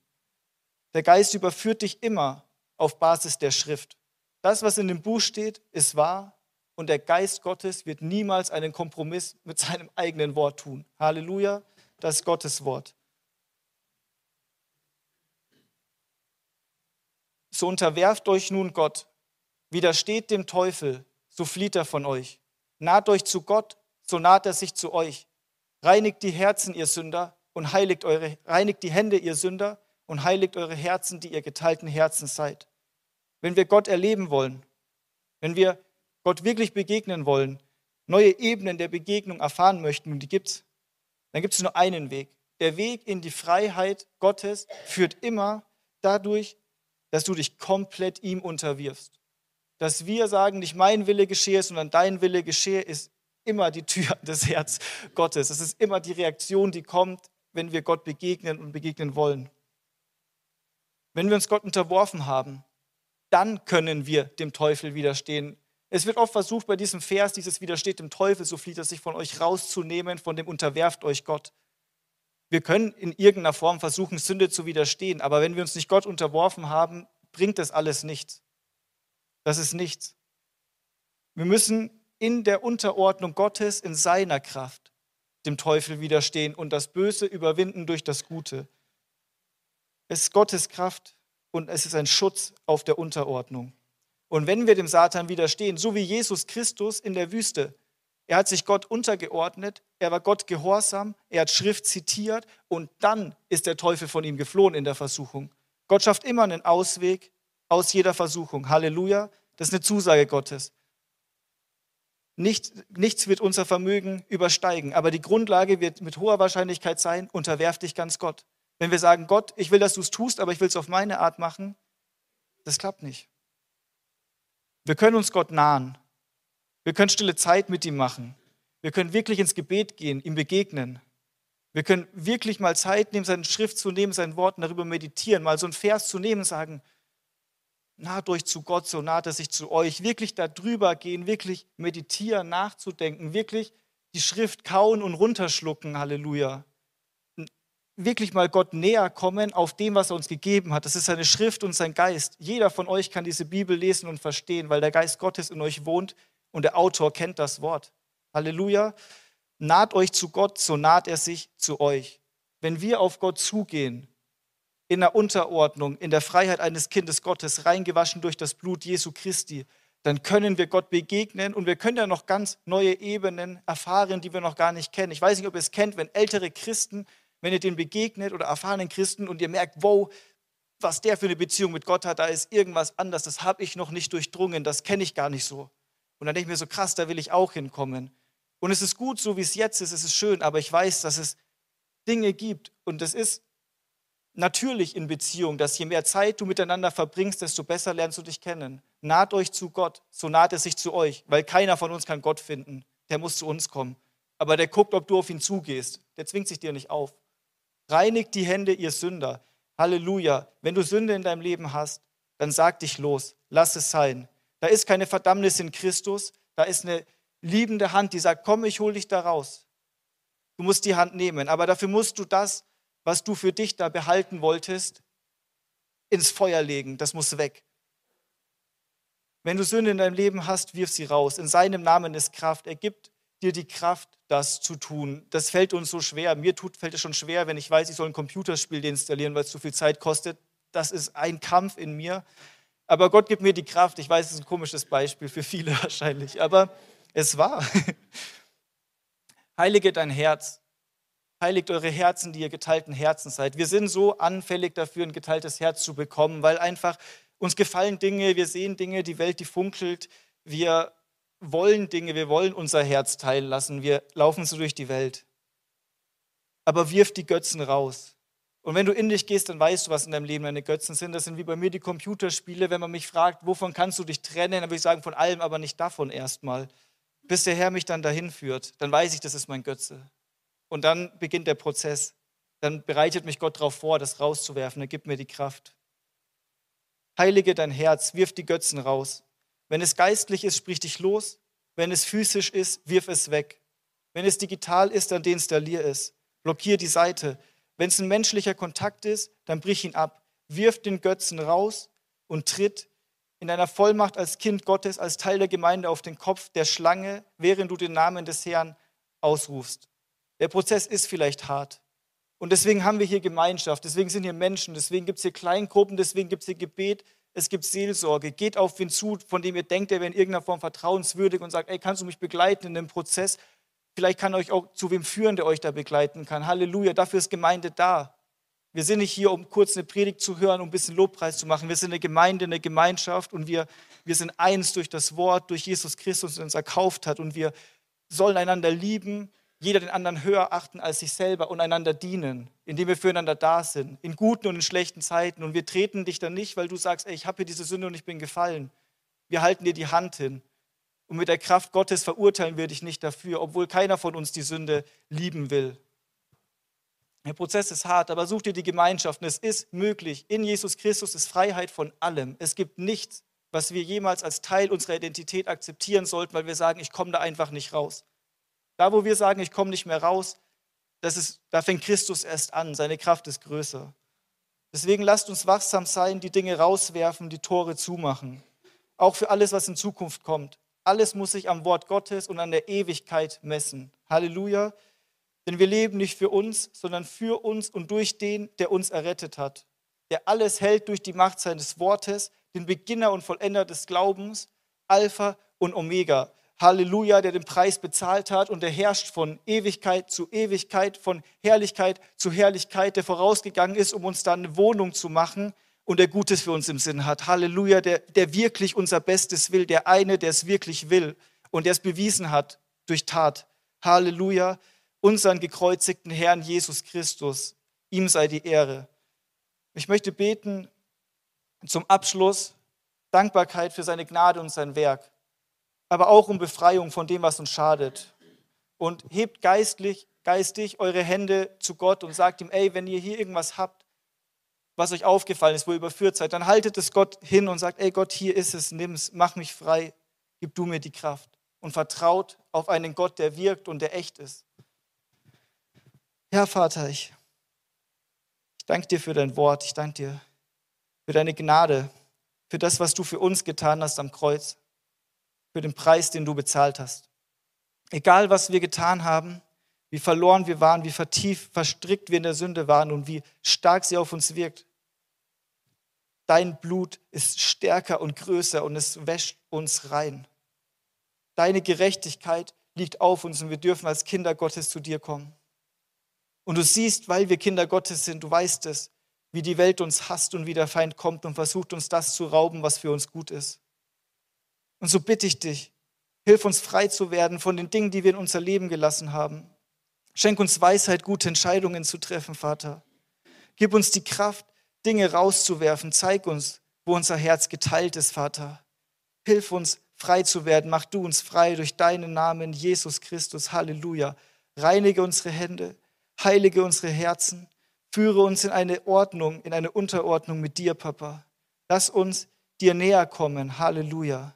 Der Geist überführt dich immer auf Basis der Schrift. Das, was in dem Buch steht, ist wahr und der Geist Gottes wird niemals einen Kompromiss mit seinem eigenen Wort tun. Halleluja, das ist Gottes Wort. So unterwerft euch nun Gott, widersteht dem Teufel, so flieht er von euch. Naht euch zu Gott, so naht er sich zu euch. Reinigt die Herzen, ihr Sünder, und heiligt eure, reinigt die Hände, ihr Sünder, und heiligt eure Herzen, die ihr geteilten Herzen seid. Wenn wir Gott erleben wollen, wenn wir Gott wirklich begegnen wollen, neue Ebenen der Begegnung erfahren möchten, und die gibt es, dann gibt es nur einen Weg. Der Weg in die Freiheit Gottes führt immer dadurch, dass du dich komplett ihm unterwirfst. Dass wir sagen, nicht mein Wille geschehe, sondern dein Wille geschehe, ist immer die Tür des Herz Gottes. Es ist immer die Reaktion, die kommt, wenn wir Gott begegnen und begegnen wollen. Wenn wir uns Gott unterworfen haben, dann können wir dem Teufel widerstehen. Es wird oft versucht, bei diesem Vers, dieses widersteht dem Teufel, so flieht er sich von euch rauszunehmen, von dem unterwerft euch Gott. Wir können in irgendeiner Form versuchen, Sünde zu widerstehen, aber wenn wir uns nicht Gott unterworfen haben, bringt das alles nichts. Das ist nichts. Wir müssen in der Unterordnung Gottes, in seiner Kraft, dem Teufel widerstehen und das Böse überwinden durch das Gute. Es ist Gottes Kraft und es ist ein Schutz auf der Unterordnung. Und wenn wir dem Satan widerstehen, so wie Jesus Christus in der Wüste, er hat sich Gott untergeordnet, er war Gott gehorsam, er hat Schrift zitiert und dann ist der Teufel von ihm geflohen in der Versuchung. Gott schafft immer einen Ausweg aus jeder Versuchung. Halleluja, das ist eine Zusage Gottes. Nicht, nichts wird unser Vermögen übersteigen, aber die Grundlage wird mit hoher Wahrscheinlichkeit sein, unterwerf dich ganz Gott. Wenn wir sagen, Gott, ich will, dass du es tust, aber ich will es auf meine Art machen, das klappt nicht. Wir können uns Gott nahen. Wir können stille Zeit mit ihm machen. Wir können wirklich ins Gebet gehen, ihm begegnen. Wir können wirklich mal Zeit nehmen, seine Schrift zu nehmen, seinen Worten darüber meditieren, mal so einen Vers zu nehmen und sagen, naht euch zu Gott, so naht er sich zu euch. Wirklich darüber gehen, wirklich meditieren, nachzudenken, wirklich die Schrift kauen und runterschlucken, Halleluja wirklich mal Gott näher kommen auf dem, was er uns gegeben hat. Das ist seine Schrift und sein Geist. Jeder von euch kann diese Bibel lesen und verstehen, weil der Geist Gottes in euch wohnt und der Autor kennt das Wort. Halleluja. Naht euch zu Gott, so naht er sich zu euch. Wenn wir auf Gott zugehen, in der Unterordnung, in der Freiheit eines Kindes Gottes, reingewaschen durch das Blut Jesu Christi, dann können wir Gott begegnen und wir können ja noch ganz neue Ebenen erfahren, die wir noch gar nicht kennen. Ich weiß nicht, ob ihr es kennt, wenn ältere Christen wenn ihr den begegnet oder erfahrenen Christen und ihr merkt, wow, was der für eine Beziehung mit Gott hat, da ist irgendwas anders, das habe ich noch nicht durchdrungen, das kenne ich gar nicht so. Und dann denke ich mir so, krass, da will ich auch hinkommen. Und es ist gut, so wie es jetzt ist, es ist schön, aber ich weiß, dass es Dinge gibt und es ist natürlich in Beziehung, dass je mehr Zeit du miteinander verbringst, desto besser lernst du dich kennen. Naht euch zu Gott, so naht es sich zu euch, weil keiner von uns kann Gott finden. Der muss zu uns kommen. Aber der guckt, ob du auf ihn zugehst. Der zwingt sich dir nicht auf. Reinigt die Hände, ihr Sünder. Halleluja. Wenn du Sünde in deinem Leben hast, dann sag dich los. Lass es sein. Da ist keine Verdammnis in Christus. Da ist eine liebende Hand, die sagt, komm, ich hol dich da raus. Du musst die Hand nehmen. Aber dafür musst du das, was du für dich da behalten wolltest, ins Feuer legen. Das muss weg. Wenn du Sünde in deinem Leben hast, wirf sie raus. In seinem Namen ist Kraft. Er gibt dir die Kraft, das zu tun. Das fällt uns so schwer. Mir tut, fällt es schon schwer, wenn ich weiß, ich soll ein Computerspiel deinstallieren, weil es zu viel Zeit kostet. Das ist ein Kampf in mir. Aber Gott gibt mir die Kraft. Ich weiß, es ist ein komisches Beispiel für viele wahrscheinlich, aber es war. Heilige dein Herz. Heiligt eure Herzen, die ihr geteilten Herzen seid. Wir sind so anfällig dafür, ein geteiltes Herz zu bekommen, weil einfach uns gefallen Dinge, wir sehen Dinge, die Welt, die funkelt. Wir wollen Dinge, wir wollen unser Herz teilen lassen. Wir laufen so durch die Welt. Aber wirf die Götzen raus. Und wenn du in dich gehst, dann weißt du, was in deinem Leben deine Götzen sind. Das sind wie bei mir die Computerspiele. Wenn man mich fragt, wovon kannst du dich trennen, dann würde ich sagen, von allem, aber nicht davon erstmal. Bis der Herr mich dann dahin führt, dann weiß ich, das ist mein Götze. Und dann beginnt der Prozess. Dann bereitet mich Gott darauf vor, das rauszuwerfen. Er gibt mir die Kraft. Heilige dein Herz, wirf die Götzen raus. Wenn es geistlich ist, sprich dich los. Wenn es physisch ist, wirf es weg. Wenn es digital ist, dann deinstallier es. Blockier die Seite. Wenn es ein menschlicher Kontakt ist, dann brich ihn ab. Wirf den Götzen raus und tritt in deiner Vollmacht als Kind Gottes, als Teil der Gemeinde auf den Kopf der Schlange, während du den Namen des Herrn ausrufst. Der Prozess ist vielleicht hart. Und deswegen haben wir hier Gemeinschaft, deswegen sind hier Menschen, deswegen gibt es hier Kleingruppen, deswegen gibt es hier Gebet, es gibt Seelsorge. Geht auf wen zu, von dem ihr denkt, er wäre in irgendeiner Form vertrauenswürdig und sagt, ey, kannst du mich begleiten in dem Prozess? Vielleicht kann euch auch zu wem führen, der euch da begleiten kann. Halleluja, dafür ist Gemeinde da. Wir sind nicht hier, um kurz eine Predigt zu hören, um ein bisschen Lobpreis zu machen. Wir sind eine Gemeinde, eine Gemeinschaft und wir, wir sind eins durch das Wort, durch Jesus Christus, der uns erkauft hat. Und wir sollen einander lieben, jeder den anderen höher achten als sich selber und einander dienen, indem wir füreinander da sind, in guten und in schlechten Zeiten. Und wir treten dich dann nicht, weil du sagst, ey, ich habe hier diese Sünde und ich bin gefallen. Wir halten dir die Hand hin. Und mit der Kraft Gottes verurteilen wir dich nicht dafür, obwohl keiner von uns die Sünde lieben will. Der Prozess ist hart, aber such dir die Gemeinschaft. Und es ist möglich. In Jesus Christus ist Freiheit von allem. Es gibt nichts, was wir jemals als Teil unserer Identität akzeptieren sollten, weil wir sagen, ich komme da einfach nicht raus. Da, wo wir sagen, ich komme nicht mehr raus, das ist, da fängt Christus erst an. Seine Kraft ist größer. Deswegen lasst uns wachsam sein, die Dinge rauswerfen, die Tore zumachen. Auch für alles, was in Zukunft kommt. Alles muss sich am Wort Gottes und an der Ewigkeit messen. Halleluja. Denn wir leben nicht für uns, sondern für uns und durch den, der uns errettet hat. Der alles hält durch die Macht seines Wortes, den Beginner und Vollender des Glaubens, Alpha und Omega, Halleluja, der den Preis bezahlt hat und der herrscht von Ewigkeit zu Ewigkeit, von Herrlichkeit zu Herrlichkeit, der vorausgegangen ist, um uns dann eine Wohnung zu machen und der Gutes für uns im Sinn hat. Halleluja, der, der wirklich unser Bestes will, der eine, der es wirklich will und der es bewiesen hat durch Tat. Halleluja, unseren gekreuzigten Herrn Jesus Christus. Ihm sei die Ehre. Ich möchte beten zum Abschluss Dankbarkeit für seine Gnade und sein Werk aber auch um Befreiung von dem, was uns schadet. Und hebt geistlich, geistig eure Hände zu Gott und sagt ihm, ey, wenn ihr hier irgendwas habt, was euch aufgefallen ist, wo ihr überführt seid, dann haltet es Gott hin und sagt, ey Gott, hier ist es, nimm's, mach mich frei, gib du mir die Kraft. Und vertraut auf einen Gott, der wirkt und der echt ist. Ja, Vater, ich, ich danke dir für dein Wort, ich danke dir für deine Gnade, für das, was du für uns getan hast am Kreuz für den Preis, den du bezahlt hast. Egal, was wir getan haben, wie verloren wir waren, wie vertieft, verstrickt wir in der Sünde waren und wie stark sie auf uns wirkt. Dein Blut ist stärker und größer und es wäscht uns rein. Deine Gerechtigkeit liegt auf uns und wir dürfen als Kinder Gottes zu dir kommen. Und du siehst, weil wir Kinder Gottes sind, du weißt es, wie die Welt uns hasst und wie der Feind kommt und versucht uns das zu rauben, was für uns gut ist. Und so bitte ich dich, hilf uns frei zu werden von den Dingen, die wir in unser Leben gelassen haben. Schenk uns Weisheit, gute Entscheidungen zu treffen, Vater. Gib uns die Kraft, Dinge rauszuwerfen. Zeig uns, wo unser Herz geteilt ist, Vater. Hilf uns, frei zu werden. Mach du uns frei durch deinen Namen, Jesus Christus. Halleluja. Reinige unsere Hände, heilige unsere Herzen. Führe uns in eine Ordnung, in eine Unterordnung mit dir, Papa. Lass uns dir näher kommen. Halleluja.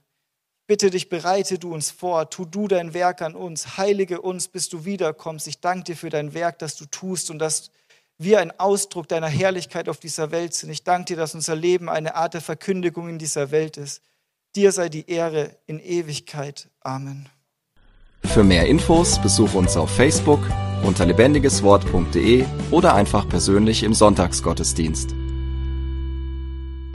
Bitte dich, bereite du uns vor, tu du dein Werk an uns, heilige uns, bis du wiederkommst. Ich danke dir für dein Werk, das du tust und dass wir ein Ausdruck deiner Herrlichkeit auf dieser Welt sind. Ich danke dir, dass unser Leben eine Art der Verkündigung in dieser Welt ist. Dir sei die Ehre in Ewigkeit. Amen. Für mehr Infos besuch uns auf Facebook unter lebendigeswort.de oder einfach persönlich im Sonntagsgottesdienst.